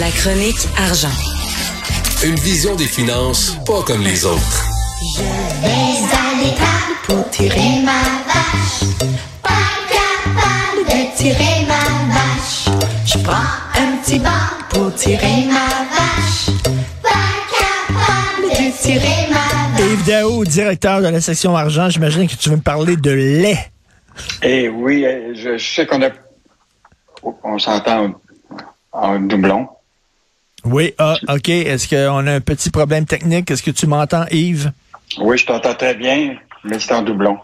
La chronique argent. Une vision des finances pas comme les autres. Je vais à l'étable pour tirer ma vache. Pas capable de tirer ma vache. Je prends un petit banc pour tirer ma vache. Pas capable de tirer ma vache. Yves Daou, directeur de la section argent, j'imagine que tu veux me parler de lait. Eh oui, euh, je, sais qu'on a. On s'entend en, en doublon. Oui, ah, OK. Est-ce qu'on a un petit problème technique? Est-ce que tu m'entends, Yves? Oui, je t'entends très bien, mais c'est en doublon.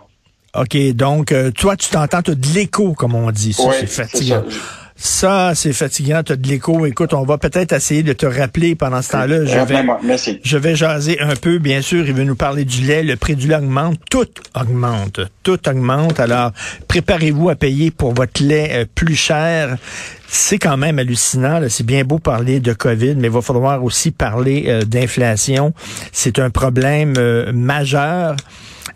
OK, donc, euh, toi, tu t'entends, tu as de l'écho, comme on dit. Ça, Oui, c'est fatigant. ça. C'est fatigant, tu as de l'écho. Écoute, on va peut-être essayer de te rappeler pendant ce temps-là. Je vais, Rappelez-moi, merci. je vais jaser un peu, bien sûr. Il veut nous parler du lait. Le prix du lait augmente. Tout augmente. Tout augmente. Alors, préparez-vous à payer pour votre lait euh, plus cher. C'est quand même hallucinant. C'est bien beau parler de COVID, mais il va falloir aussi parler euh, d'inflation. C'est un problème euh, majeur.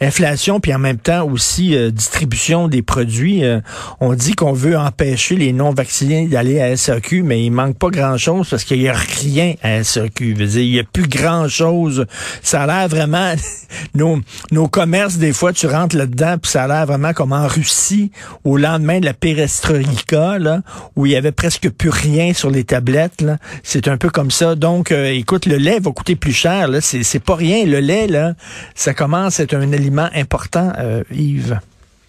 Inflation, puis en même temps aussi euh, distribution des produits. Euh, on dit qu'on veut empêcher les non-vaccinés d'aller à SAQ, mais il manque pas grand-chose parce qu'il y a rien à SAQ. Je veux il y a plus grand-chose. Ça a l'air vraiment... nos, nos commerces, des fois, tu rentres là-dedans, puis ça a l'air vraiment comme en Russie, au lendemain de la perestroïka, là, où il y avait presque plus rien sur les tablettes. C'est un peu comme ça. Donc, euh, écoute, le lait va coûter plus cher. C'est, pas rien. Le lait, ça commence à être un aliment important, euh, Yves.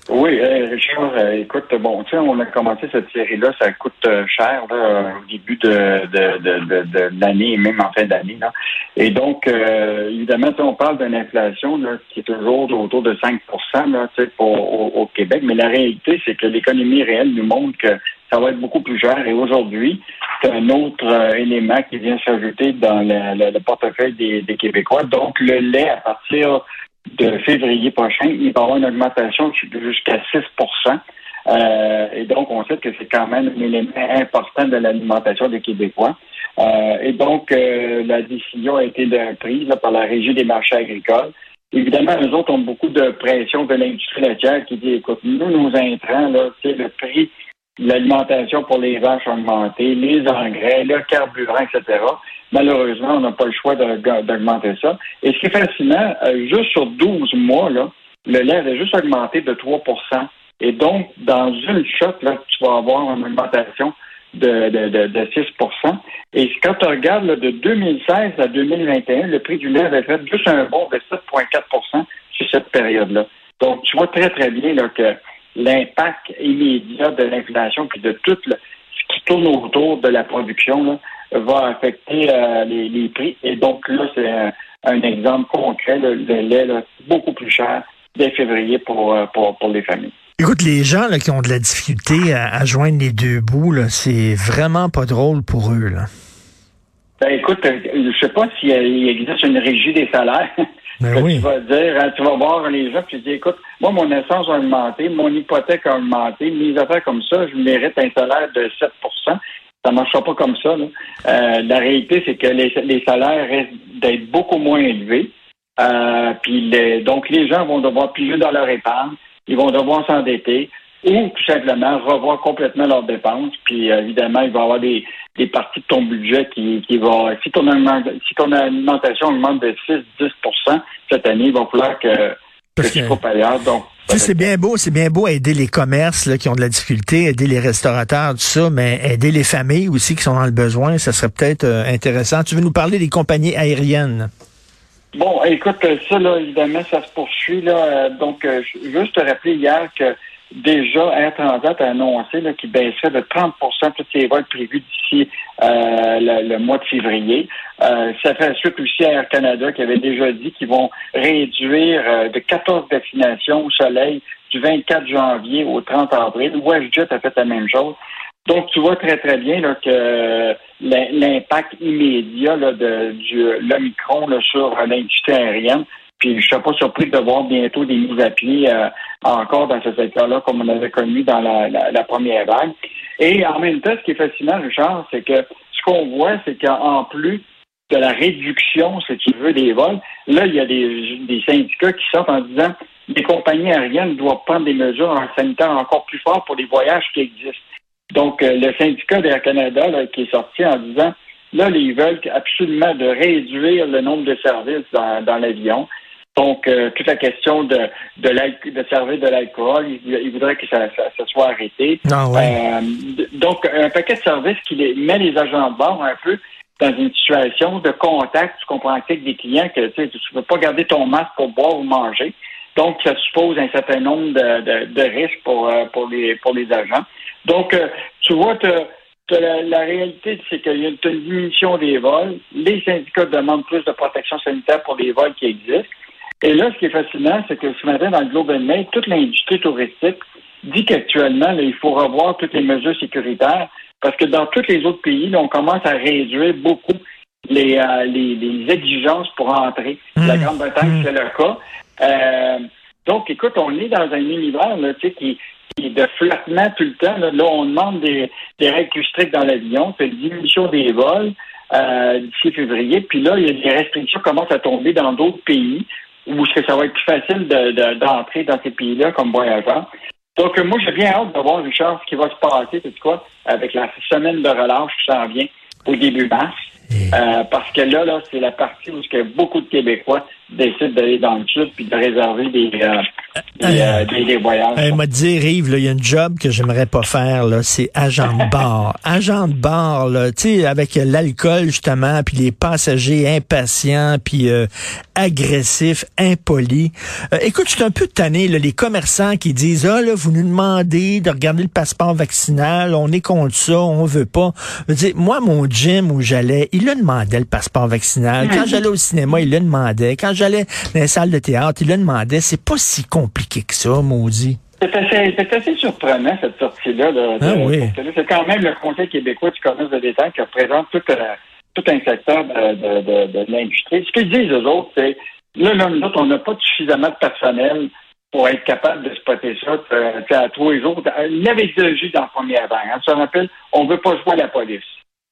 Oui, euh, Richard, écoute, bon, tu on a commencé cette série-là, ça coûte cher au début de, l'année et même en fin d'année. Et donc, évidemment, on parle d'une inflation qui est toujours autour de 5 là, pour, au Québec, mais la réalité, c'est que l'économie réelle nous montre que ça va être beaucoup plus cher. Et aujourd'hui, c'est un autre euh, élément qui vient s'ajouter dans le, le- le portefeuille des, Québécois. Donc, le lait, à partir de février prochain, il va y avoir une augmentation jusqu'à 6% euh, et donc, on sait que c'est quand même un élément important de l'alimentation des Québécois. Euh, et donc, euh, la décision a été prise par la Régie des marchés agricoles. Évidemment, eux autres ont beaucoup de pression de l'industrie laitière qui dit, écoute, nous, nos intrants, c'est le prix l'alimentation pour les vaches a augmenté, les engrais, le carburant, etc. Malheureusement, on n'a pas le choix d'augmenter ça. Et ce qui est fascinant, euh, juste sur 12 mois, là, le lait avait juste augmenté de 3% Et donc, dans une shot, là, tu vas avoir une augmentation de, de, de, de 6 Et quand tu regardes là, de 2016 à 2021, le prix du lait avait fait juste un bond de 7,4% sur cette période-là. Donc, tu vois très, très bien là, que l'impact immédiat de l'inflation puis de tout ce qui tourne autour de la production va affecter euh, les, prix. Et donc, là, c'est un, exemple concret. le lait, là, beaucoup plus cher dès février pour, euh, pour, pour les familles. Écoute, les gens qui ont de la difficulté à, joindre les deux bouts, c'est vraiment pas drôle pour eux. Là. Ben, écoute, euh, je sais pas s'il existe une régie des salaires. Ben oui. Tu vas dire, hein, tu vas voir les gens, puis tu dis, écoute, moi, mon essence a augmenté, mon hypothèque a augmenté, mes affaires comme ça, je mérite un salaire de 7% Ça ne marchera pas comme ça. là. Euh, la réalité, c'est que les, les salaires restent d'être beaucoup moins élevés. Euh, puis les- donc, les gens vont devoir piger dans leur épargne, ils vont devoir s'endetter ou tout simplement revoir complètement leurs dépenses. Puis euh, évidemment, il va y avoir des, des parties de ton budget qui, qui va. Si ton, augmente- si ton alimentation augmente de 6-10% cette année, il va falloir que, tu coupes ailleurs. Donc, c'est bien beau, c'est bien beau aider les commerces là, qui ont de la difficulté, aider les restaurateurs, tout ça, mais aider les familles aussi qui sont dans le besoin, ça serait peut-être euh, intéressant. Tu veux nous parler des compagnies aériennes? Bon, écoute, ça, là, évidemment, ça se poursuit. Là, Euh, donc, je- juste te rappeler hier que déjà, Air Transat a annoncé qu'il baisserait de 30% tous ses vols prévus d'ici euh, le, mois de février. Euh, ça fait suite aussi à Air Canada qui avait déjà dit qu'ils vont réduire euh, de 14 destinations au soleil du 24 janvier au 30 avril. WestJet a fait la même chose. Donc, tu vois très, très bien là, que l'im- l'impact immédiat là, de, l'Omicron sur l'industrie aérienne. Puis, je ne serais pas surpris de voir bientôt des mises à pied euh, encore dans ce secteur-là, comme on avait connu dans la, la- la première vague. Et en même temps, ce qui est fascinant, Richard, c'est que ce qu'on voit, c'est qu'en plus de la réduction, si tu veux, des vols, là, il y a des, des syndicats qui sortent en disant les compagnies aériennes doivent prendre des mesures en sanitaire encore plus fortes pour les voyages qui existent. Donc, euh, le syndicat d'Air Canada là, qui est sorti en disant Là, ils veulent absolument de réduire le nombre de services dans, dans l'avion. Donc, euh, toute la question de, de, de servir de l'alcool, ils, voudraient que ça, ça, soit arrêté. Ah euh, donc, un paquet de services qui les, met les agents de bord un peu dans une situation de contact, tu comprends, avec des clients que tu ne peux pas garder ton masque pour boire ou manger. Donc, ça suppose un certain nombre de, de, risques pour, euh, pour, les, pour les agents. Donc, tu vois, la, la, réalité, c'est qu'il y a une diminution des vols. Les syndicats demandent plus de protection sanitaire pour les vols qui existent. Et là, ce qui est fascinant, c'est que ce matin, dans le Globe and Mail, toute l'industrie touristique dit qu'actuellement, il faut revoir toutes les mesures sécuritaires parce que dans tous les autres pays, on commence à réduire beaucoup les, euh, les, les, exigences pour entrer. La mmh. Grande-Bretagne, mmh. c'est le cas. Euh, donc, écoute, on est dans un univers là, qui, qui est de flottement tout le temps. Là, on demande des, des règles plus strictes dans l'avion, c'est une diminution des vols euh, d'ici février. Puis là, il y a des restrictions qui commencent à tomber dans d'autres pays où que ça va être plus facile d'entrer dans ces pays-là comme voyageur. Donc, moi, j'ai bien hâte de voir, Richard, ce qui va se passer, c'est quoi, avec la semaine de relâche qui s'en vient au début mars. Euh, parce que là, là, c'est la partie où que beaucoup de Québécois décident d'aller dans le sud puis de réserver des, euh, euh, des, des, voyages. Elle m'a dit, Yves, il y a un job que j'aimerais pas faire, là, c'est agent de bar. agent de bar, là, tu sais, avec l'alcool, justement, puis les passagers impatients, puis euh, agressifs, impolis. Euh, écoute, je suis un peu tanné, là, les commerçants qui disent, ah, là, vous nous demandez de regarder le passeport vaccinal, on est contre ça, on veut pas. Je veux dire, moi, mon gym où j'allais, il le demandait, le passeport vaccinal. Quand j'allais au cinéma, il le demandait. Quand j'allais dans les salles de théâtre, il le demandait. C'est pas si compliqué que ça, maudit. C'est assez, assez, surprenant, cette sortie-là. ah, oui. C'est quand même le Conseil québécois du commerce de détail qui représente tout, euh, tout un secteur de, de, de, l'industrie. Ce qu'ils disent, eux autres, c'est là, là, nous autres, on n'a pas suffisamment de personnel pour être capable de spotter ça euh, à tous les jours. Il y avait déjà dans la première vague. Hein. Tu te rappelles, on ne veut pas jouer à la police.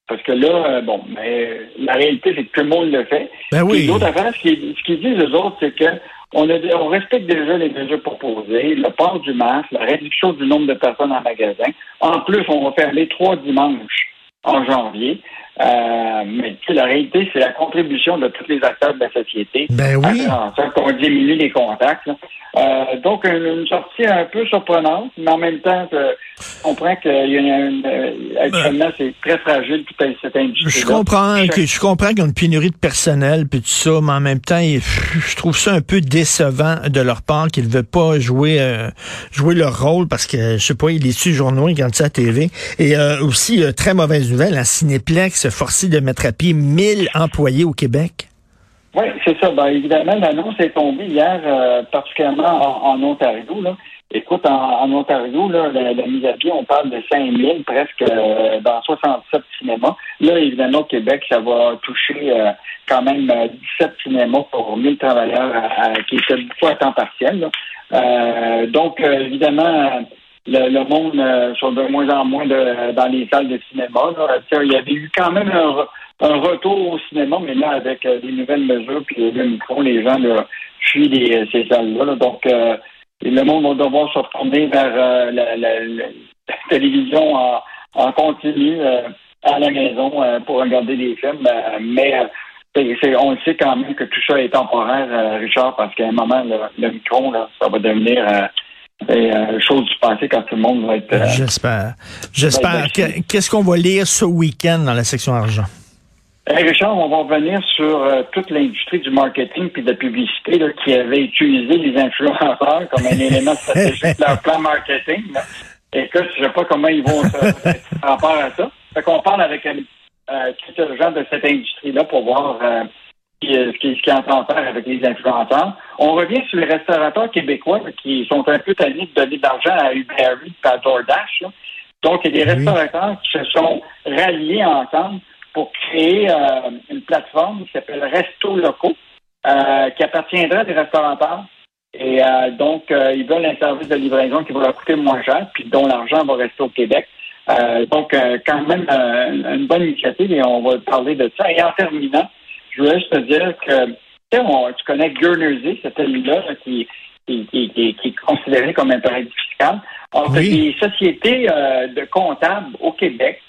Parce que là, euh, bon, mais la réalité, c'est que tout le monde le fait. Ben oui. L'autre affaire, ce qu'ils disent, eux autres, c'est que on, a, on respecte déjà les mesures proposées, le port du masque, la réduction du nombre de personnes en magasin. En plus, on va faire les trois dimanches en janvier. Euh, mais la réalité, c'est la contribution de tous les acteurs de la société. Ben oui. qu'on diminue les contacts. Euh, donc, une, sortie un peu surprenante, mais en même temps, je comprends qu'il y a une, euh, actuellement, c'est très fragile toute cette industrie. Je comprends que je comprends qu'il y a une pénurie de personnel puis tout ça, mais en même temps, je trouve ça un peu décevant de leur part qu'ils ne veulent pas jouer jouer leur rôle parce que je sais pas, ils suivent journaux, ils regardent ça à TV. Et aussi, très mauvaise nouvelle, la Cinéplex forcé de mettre à pied 1000 employés au Québec? Oui, c'est ça. Ben, évidemment, l'annonce est tombée hier, euh, particulièrement en, Ontario. Écoute, en, Ontario, là, la, mise à pied, on parle de 5000 presque euh, dans 67 cinémas. Là, évidemment, au Québec, ça va toucher euh, quand même 17 cinémas pour 1000 travailleurs qui étaient beaucoup à temps partiel. donc, évidemment, le, monde euh, sont de moins en moins de, dans les salles de cinéma. Il y avait eu quand même un, retour au cinéma, mais là, avec euh, des nouvelles mesures, puis le micro, les gens là, fuient euh, ces salles-là. Donc, le monde va devoir se retourner vers la, télévision en, continu à la maison pour regarder des films. mais on sait quand même que tout ça est temporaire, Richard, parce qu'à un moment, le, micro, ça va devenir c'est euh, chose du passé quand tout le monde va être. Euh, J'espère. J'espère. Qu'est-ce qu'on va lire ce week-end dans la section argent? Richard, on va revenir sur euh, toute l'industrie du marketing puis de la publicité qui avait utilisé les influenceurs comme un élément stratégique de leur plan marketing. Écoute, je ne sais pas comment ils vont se rapport à ça. Fait qu'on parle avec euh, quelques gens de cette industrie-là pour voir ce qui, ce qui entend faire avec les influenceurs. On revient sur les restaurateurs québécois qui sont un peu tannés de donner de l'argent à Uber Eats et à DoorDash. Donc, il y a des restaurateurs qui se sont ralliés ensemble pour créer euh, une plateforme qui s'appelle Resto Locaux, euh, qui appartiendra à des restaurateurs. Et donc, ils veulent un service de livraison qui va leur coûter moins cher, puis dont l'argent va rester au Québec. donc, quand même, une bonne initiative et on va parler de ça. Et en terminant, je voulais juste te dire que tu connais Guernsey, cette île-là qui, qui, qui, est considérée comme un paradis fiscal. Alors, des sociétés euh, de comptables au Québec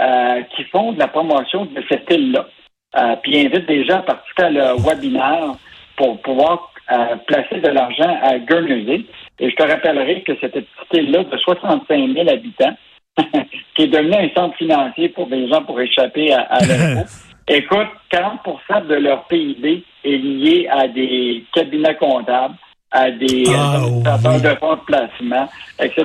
euh, qui font de la promotion de cette île-là. Euh, puis invitent des gens à participer à le webinaire pour pouvoir placer de l'argent à Guernsey. Et je te rappellerai que cette petite île-là de 65 000 habitants, qui est devenue un centre financier pour des gens pour échapper à, à l'impôt, écoute, 40% de leur PIB est lié à des cabinets comptables, à des Ah, administrateurs oui. de fonds de placement, etc.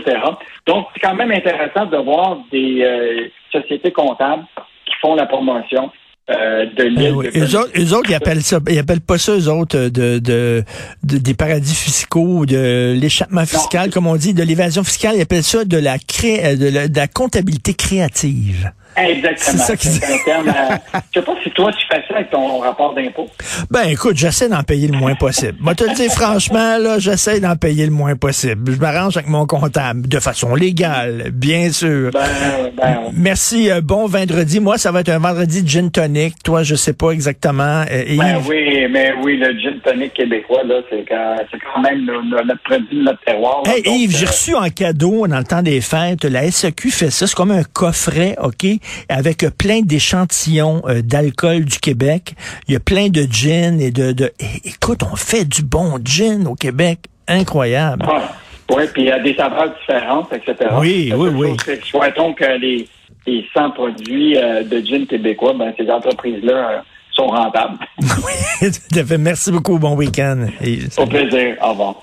Donc, c'est quand même intéressant de voir des euh, sociétés comptables qui font la promotion euh, de Ben l'île. oui. de Eux autres, eux autres, ils appellent ça, ils appellent pas ça, eux autres, euh, de, de, de- des paradis fiscaux, de l'échappement fiscal, comme on dit, de l'évasion fiscale. Ils appellent ça de la cré, euh, de la, de la comptabilité créative. Exactement. C'est ça terme, euh, Je sais pas si toi, tu fais ça avec ton rapport d'impôt. Ben, écoute, j'essaie d'en payer le moins possible. Moi, te le dire franchement, là, j'essaie d'en payer le moins possible. Je m'arrange avec mon comptable, de façon légale, bien sûr. Ben, ben, Merci, euh, bon vendredi. Moi, ça va être un vendredi gin tonic. Toi, je sais pas exactement. Euh, ben oui, mais oui, le gin tonic québécois, là, c'est quand, quand même le- notre produit de notre terroir. là. Hey Donc, Yves, j'ai reçu en cadeau dans le temps des fêtes, la SAQ fait ça, c'est comme un coffret, OK, avec plein d'échantillons euh, d'alcool du Québec. Il y a plein de gin et de, de... Écoute, on fait du bon gin au Québec. Incroyable. ouais. Oui, puis il y a des saveurs différentes, etc. Oui, oui, oui. Souhaitons que les, les 100 produits euh, de gin québécois, ben, ces entreprises-là euh, sont rentables. Oui, tout à fait. Merci beaucoup. Bon week-end. Au plaisir. Au revoir.